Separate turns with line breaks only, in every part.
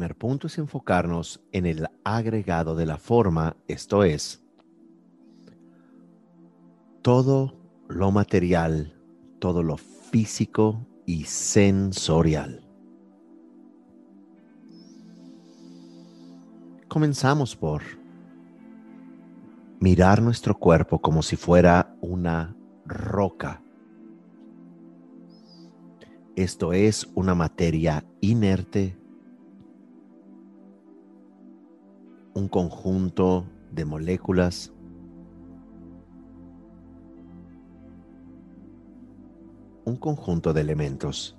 Primer punto es enfocarnos en el agregado de la forma, esto es, todo lo material, todo lo físico y sensorial. Comenzamos por mirar nuestro cuerpo como si fuera una roca. Esto es una materia inerte un conjunto de moléculas un conjunto de elementos.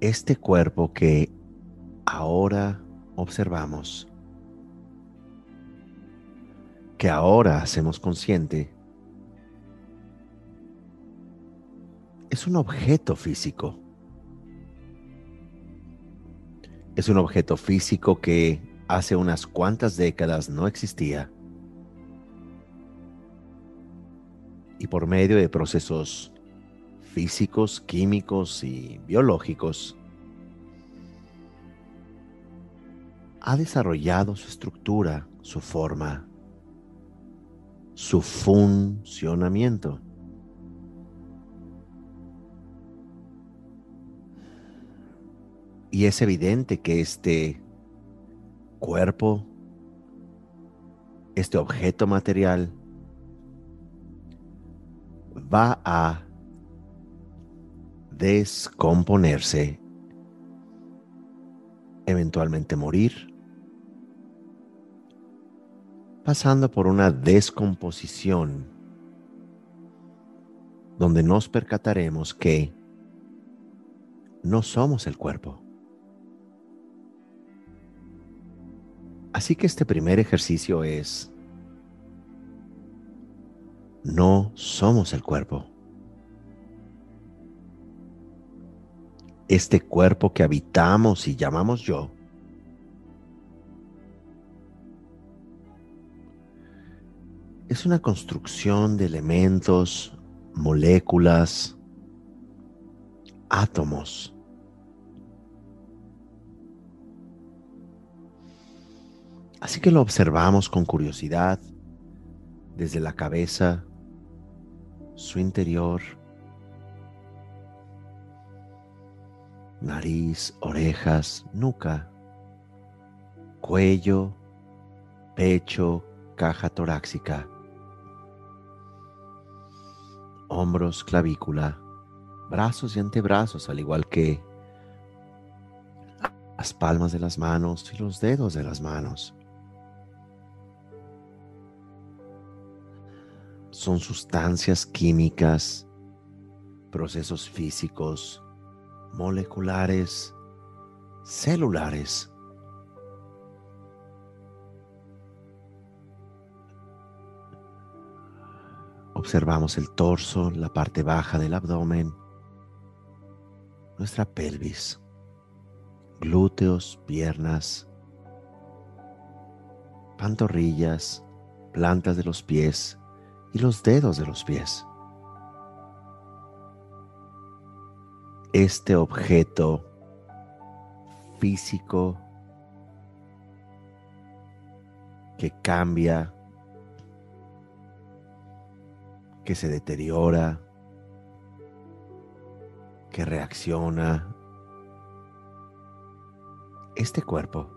Este cuerpo que ahora observamos, que ahora hacemos consciente, es un objeto físico. Es un objeto físico que hace unas cuantas décadas no existía. Y por medio de procesos físicos, químicos y biológicos, ha desarrollado su estructura, su forma, su funcionamiento. Y es evidente que este cuerpo, este objeto material, va a descomponerse, eventualmente morir, pasando por una descomposición donde nos percataremos que no somos el cuerpo. Así que este primer ejercicio es, no somos el cuerpo. Este cuerpo que habitamos y llamamos yo, es una construcción de elementos, moléculas, átomos Así que lo observamos con curiosidad desde la cabeza, su interior, nariz, orejas, nuca, cuello, pecho, caja torácica, hombros, clavícula, brazos y antebrazos, al igual que las palmas de las manos y los dedos de las manos. Son sustancias químicas, procesos físicos, moleculares, celulares. Observamos el torso, la parte baja del abdomen, nuestra pelvis, glúteos, piernas, pantorrillas, plantas de los pies, y los dedos de los pies. Este objeto físico que cambia, que se deteriora, que reacciona. Este cuerpo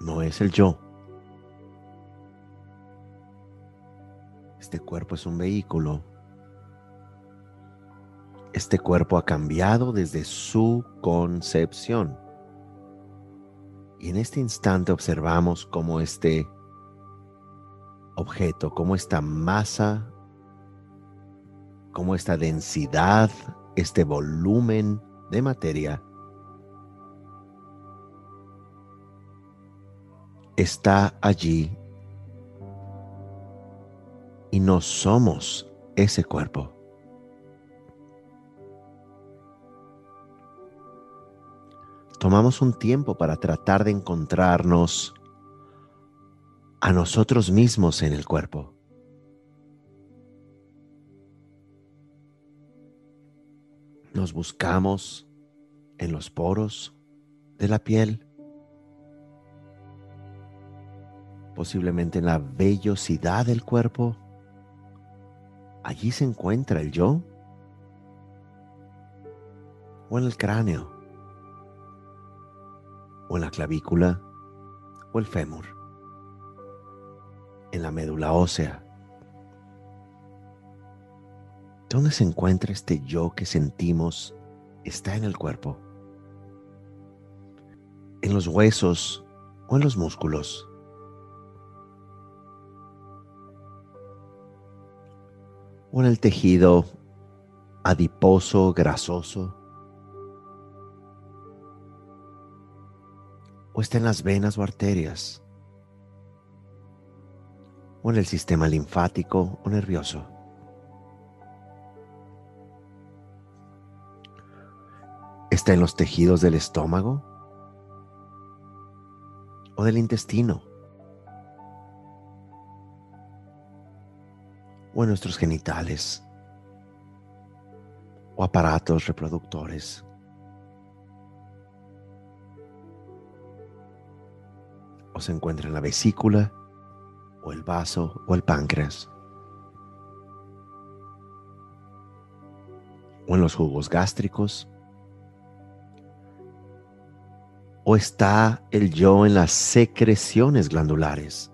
no es el yo. Este cuerpo es un vehículo. Este cuerpo ha cambiado desde su concepción. Y en este instante observamos cómo este objeto, cómo esta masa, cómo esta densidad, este volumen de materia está allí y no somos ese cuerpo. Tomamos un tiempo para tratar de encontrarnos a nosotros mismos en el cuerpo. Nos buscamos en los poros de la piel, posiblemente en la vellosidad del cuerpo. Allí se encuentra el yo o en el cráneo o en la clavícula o el fémur, en la médula ósea. ¿Dónde se encuentra este yo que sentimos está en el cuerpo? ¿En los huesos o en los músculos? ¿O en el tejido adiposo, grasoso? ¿O está en las venas o arterias? ¿O en el sistema linfático o nervioso? ¿Está en los tejidos del estómago o del intestino? ¿O en nuestros genitales o aparatos reproductores? ¿O se encuentra en la vesícula o el vaso o el páncreas? ¿O en los jugos gástricos? ¿O está el yo en las secreciones glandulares?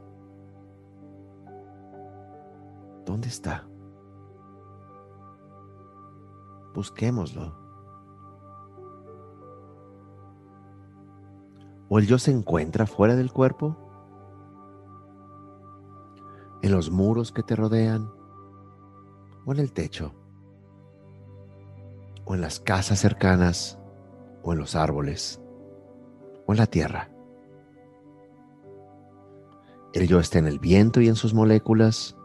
¿Dónde está? Busquémoslo. ¿O el yo se encuentra fuera del cuerpo? ¿En los muros que te rodean? ¿O en el techo? ¿O en las casas cercanas? ¿O en los árboles? o en la tierra. El yo está en el viento y en sus moléculas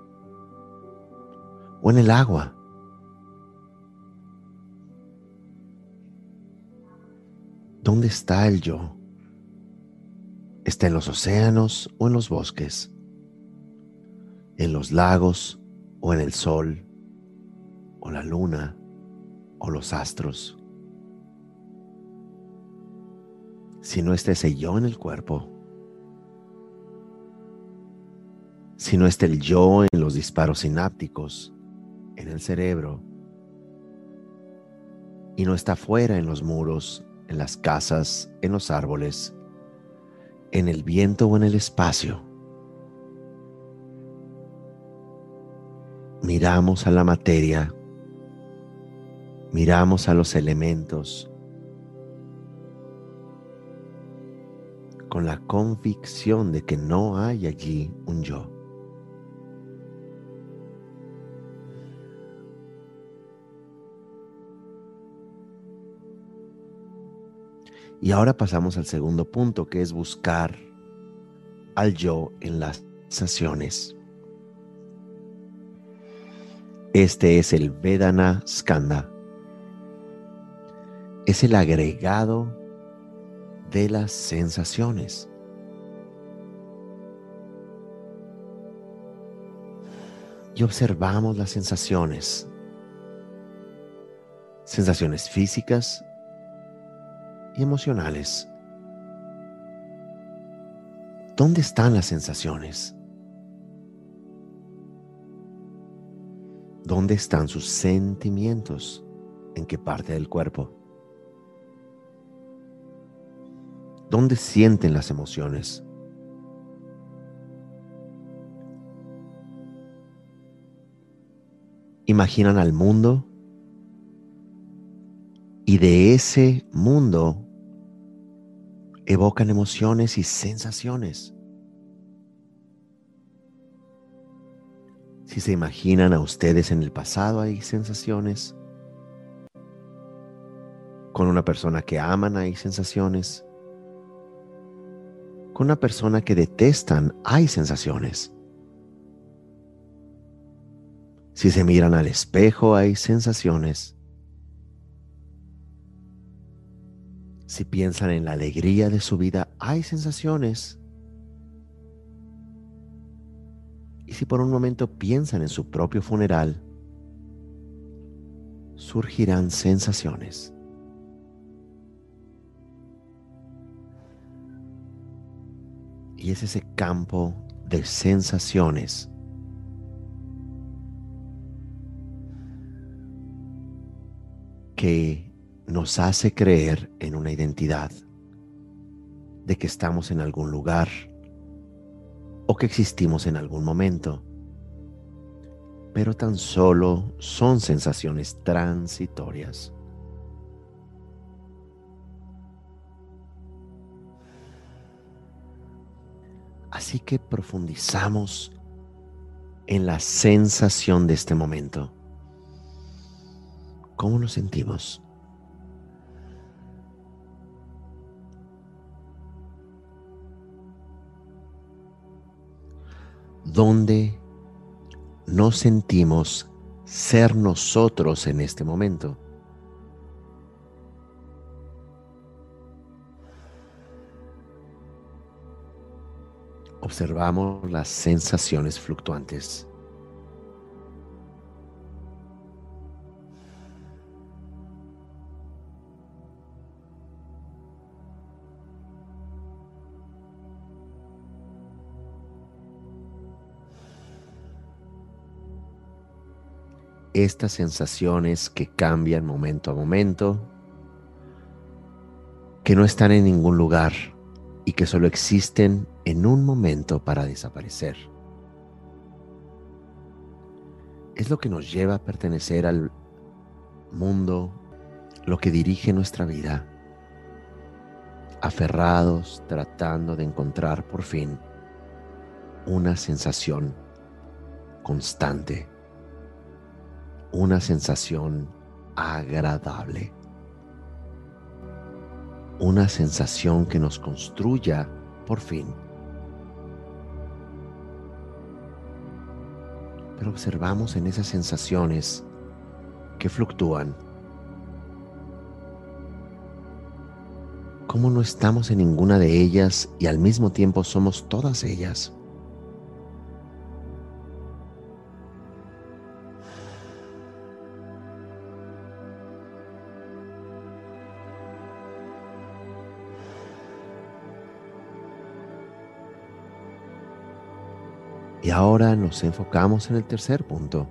en el agua. ¿Dónde está el yo? ¿Está en los océanos o en los bosques? ¿En los lagos o en el sol? ¿O la luna o los astros? si no está ese yo en el cuerpo, si no está el yo en los disparos sinápticos, en el cerebro, y no está fuera en los muros, en las casas, en los árboles, en el viento o en el espacio. Miramos a la materia, miramos a los elementos, con la convicción de que no hay allí un yo. Y ahora pasamos al segundo punto, que es buscar al yo en las sensaciones. Este es el Vedana Skanda. Es el agregado de las sensaciones. Y observamos las sensaciones. Sensaciones físicas emocionales. ¿Dónde están las sensaciones? ¿Dónde están sus sentimientos? ¿En qué parte del cuerpo? ¿Dónde sienten las emociones? Imaginan al mundo y de ese mundo evocan emociones y sensaciones. Si se imaginan a ustedes en el pasado, hay sensaciones. Con una persona que aman hay sensaciones. Con una persona que detestan hay sensaciones. Si se miran al espejo hay sensaciones. Si piensan en la alegría de su vida hay sensaciones. Y si por un momento piensan en su propio funeral, surgirán sensaciones. Y es ese campo de sensaciones que nos hace creer en una identidad, de que estamos en algún lugar o que existimos en algún momento, pero tan solo son sensaciones transitorias. Así que profundizamos en la sensación de este momento. ¿Cómo nos sentimos? Donde no sentimos ser nosotros en este momento. Observamos las sensaciones fluctuantes. Estas sensaciones que cambian momento a momento, que no están en ningún lugar y que solo existen en un momento para desaparecer. Es lo que nos lleva a pertenecer al mundo, lo que dirige nuestra vida, aferrados tratando de encontrar por fin una sensación constante una sensación agradable. Una sensación que nos construya por fin. Pero observamos en esas sensaciones que fluctúan. Cómo no estamos en ninguna de ellas y al mismo tiempo somos todas ellas. Ahora nos enfocamos en el tercer punto,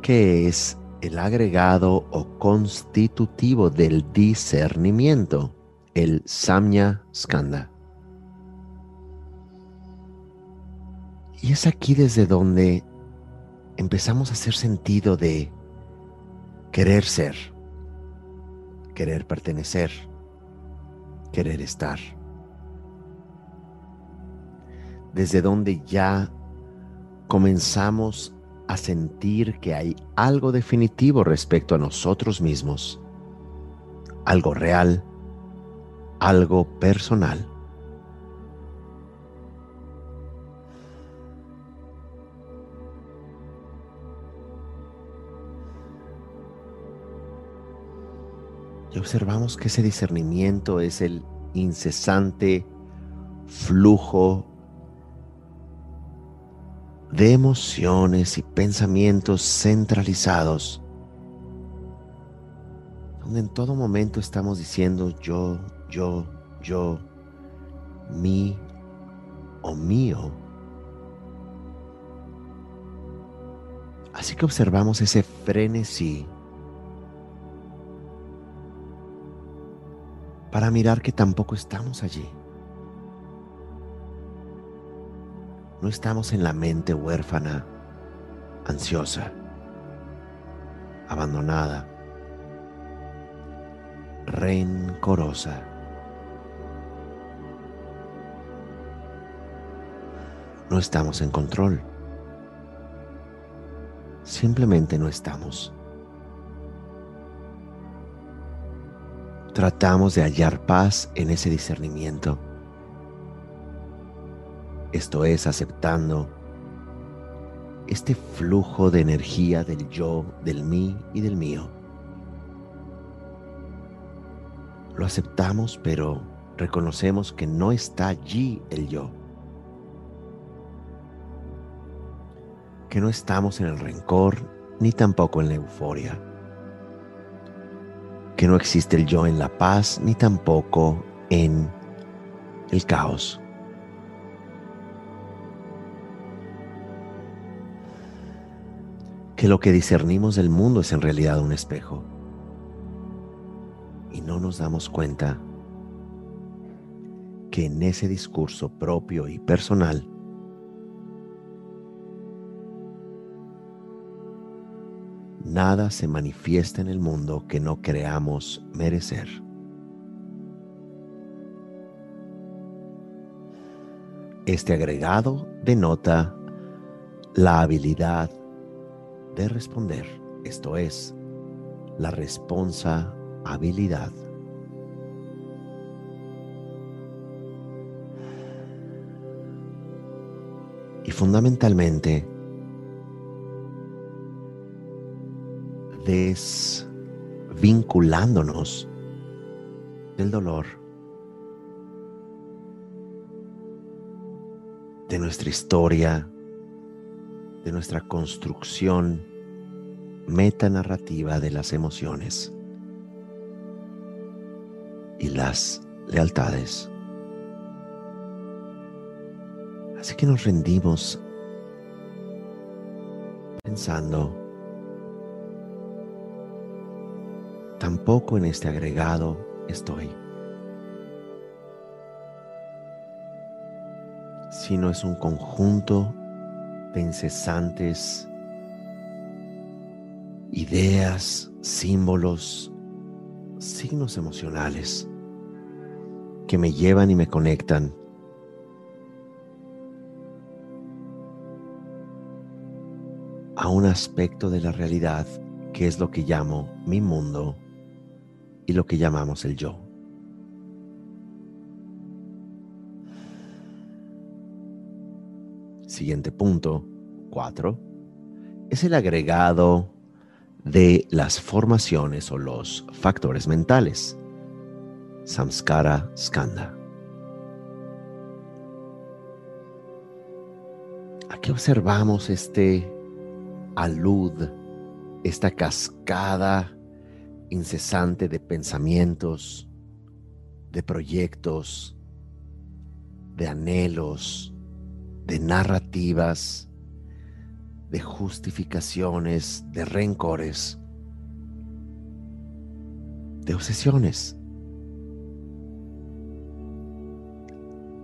que es el agregado o constitutivo del discernimiento, el Samya Skanda. Y es aquí desde donde empezamos a hacer sentido de querer ser, querer pertenecer, querer estar desde donde ya comenzamos a sentir que hay algo definitivo respecto a nosotros mismos, algo real, algo personal. Y observamos que ese discernimiento es el incesante flujo de emociones y pensamientos centralizados, donde en todo momento estamos diciendo yo, yo, yo, mi o mío. Así que observamos ese frenesí para mirar que tampoco estamos allí. No estamos en la mente huérfana, ansiosa, abandonada, rencorosa. No estamos en control. Simplemente no estamos. Tratamos de hallar paz en ese discernimiento esto es aceptando este flujo de energía del yo, del mí y del mío. Lo aceptamos, pero reconocemos que no está allí el yo. Que no estamos en el rencor ni tampoco en la euforia. Que no existe el yo en la paz ni tampoco en el caos. Que lo que discernimos del mundo es en realidad un espejo. Y no nos damos cuenta que en ese discurso propio y personal nada se manifiesta en el mundo que no creamos merecer. Este agregado denota la habilidad de responder, esto es, la responsabilidad. Y fundamentalmente, desvinculándonos del dolor, de nuestra historia, de nuestra construcción metanarrativa de las emociones y las lealtades. Así que nos rendimos pensando, tampoco en este agregado estoy, sino es un conjunto incesantes ideas, símbolos, signos emocionales que me llevan y me conectan a un aspecto de la realidad que es lo que llamo mi mundo y lo que llamamos el yo. Siguiente punto, 4, es el agregado de las formaciones o los factores mentales. Samskara Skanda. Aquí observamos este alud, esta cascada incesante de pensamientos, de proyectos, de anhelos, de narrativas, de justificaciones, de rencores, de obsesiones,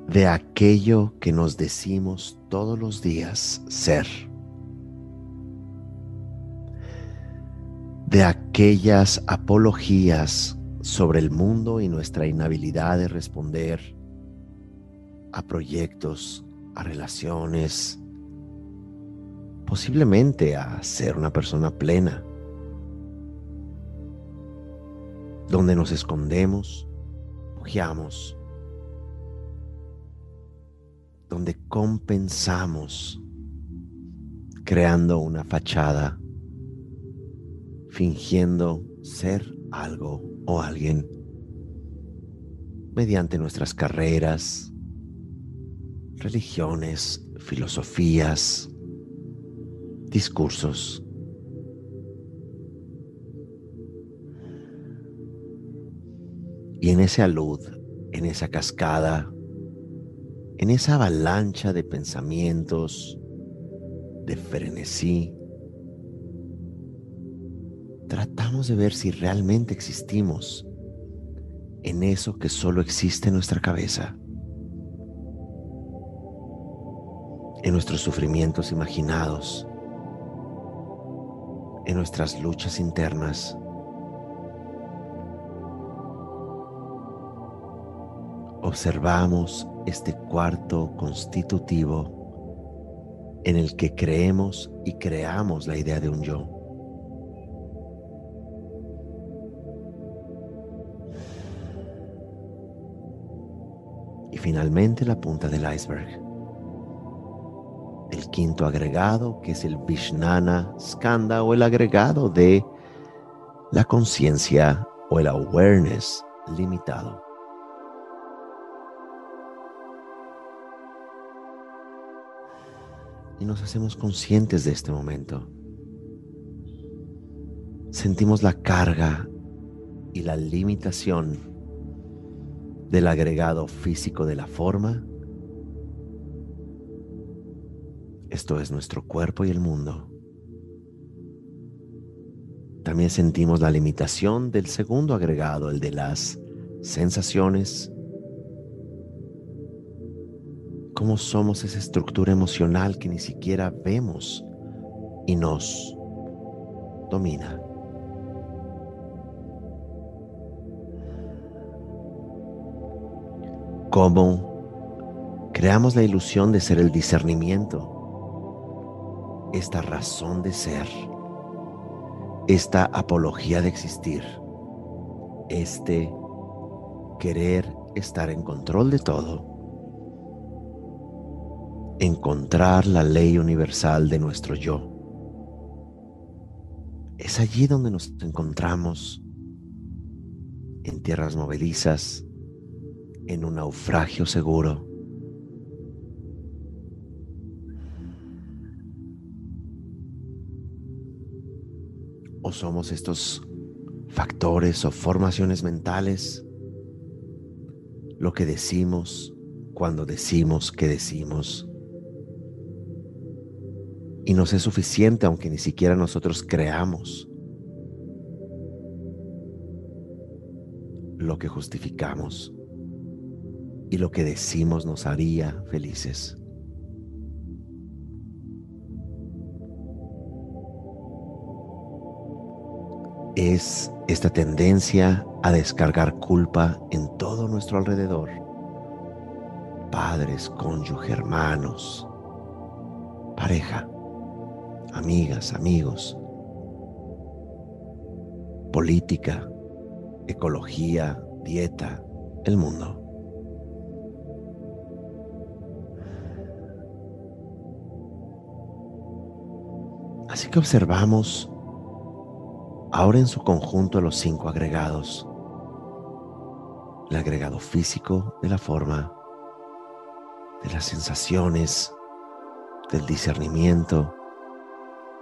de aquello que nos decimos todos los días ser, de aquellas apologías sobre el mundo y nuestra inhabilidad de responder a proyectos a relaciones, posiblemente a ser una persona plena, donde nos escondemos, pujeamos, donde compensamos creando una fachada, fingiendo ser algo o alguien mediante nuestras carreras, religiones, filosofías, discursos. Y en esa luz, en esa cascada, en esa avalancha de pensamientos, de frenesí, tratamos de ver si realmente existimos en eso que solo existe en nuestra cabeza, nuestros sufrimientos imaginados, en nuestras luchas internas. Observamos este cuarto constitutivo en el que creemos y creamos la idea de un yo. Y finalmente la punta del iceberg. El quinto agregado, que es el Vishnana Skanda o el agregado de la conciencia o el awareness limitado. Y nos hacemos conscientes de este momento. Sentimos la carga y la limitación del agregado físico de la forma. Esto es nuestro cuerpo y el mundo. También sentimos la limitación del segundo agregado, el de las sensaciones. Cómo somos esa estructura emocional que ni siquiera vemos y nos domina. cómo creamos la ilusión de ser el discernimiento, esta razón de ser, esta apología de existir, este querer estar en control de todo, encontrar la ley universal de nuestro yo. Es allí donde nos encontramos, en tierras movedizas, en un naufragio seguro. ¿O somos estos factores o formaciones mentales? Lo que decimos cuando decimos que decimos. Y nos es suficiente aunque ni siquiera nosotros creamos lo que justificamos y lo que decimos nos haría felices. Es esta tendencia a descargar culpa en todo nuestro alrededor. Padres, cónyuge, hermanos, pareja, amigas, amigos, política, ecología, dieta, el mundo. Así que observamos ahora en su conjunto los cinco agregados. El agregado físico de la forma, de las sensaciones, del discernimiento,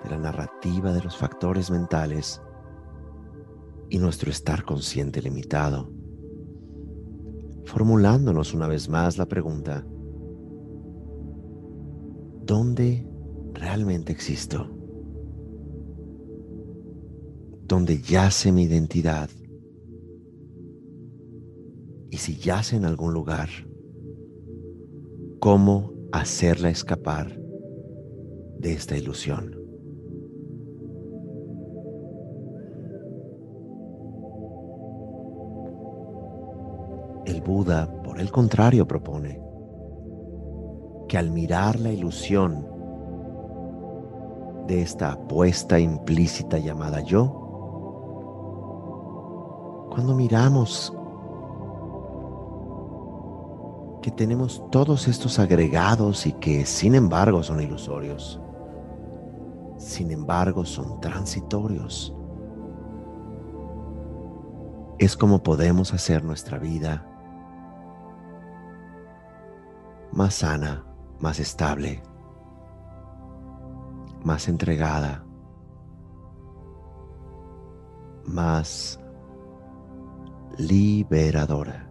de la narrativa de los factores mentales y nuestro estar consciente limitado. Formulándonos una vez más la pregunta, ¿dónde realmente existo? Donde yace mi identidad. Y si yace en algún lugar, ¿cómo hacerla escapar de esta ilusión? El Buda, por el contrario, propone que al mirar la ilusión de esta apuesta implícita llamada yo, cuando miramos que tenemos todos estos agregados y que sin embargo son ilusorios, sin embargo son transitorios, es como podemos hacer nuestra vida más sana, más estable, más entregada, más liberadora.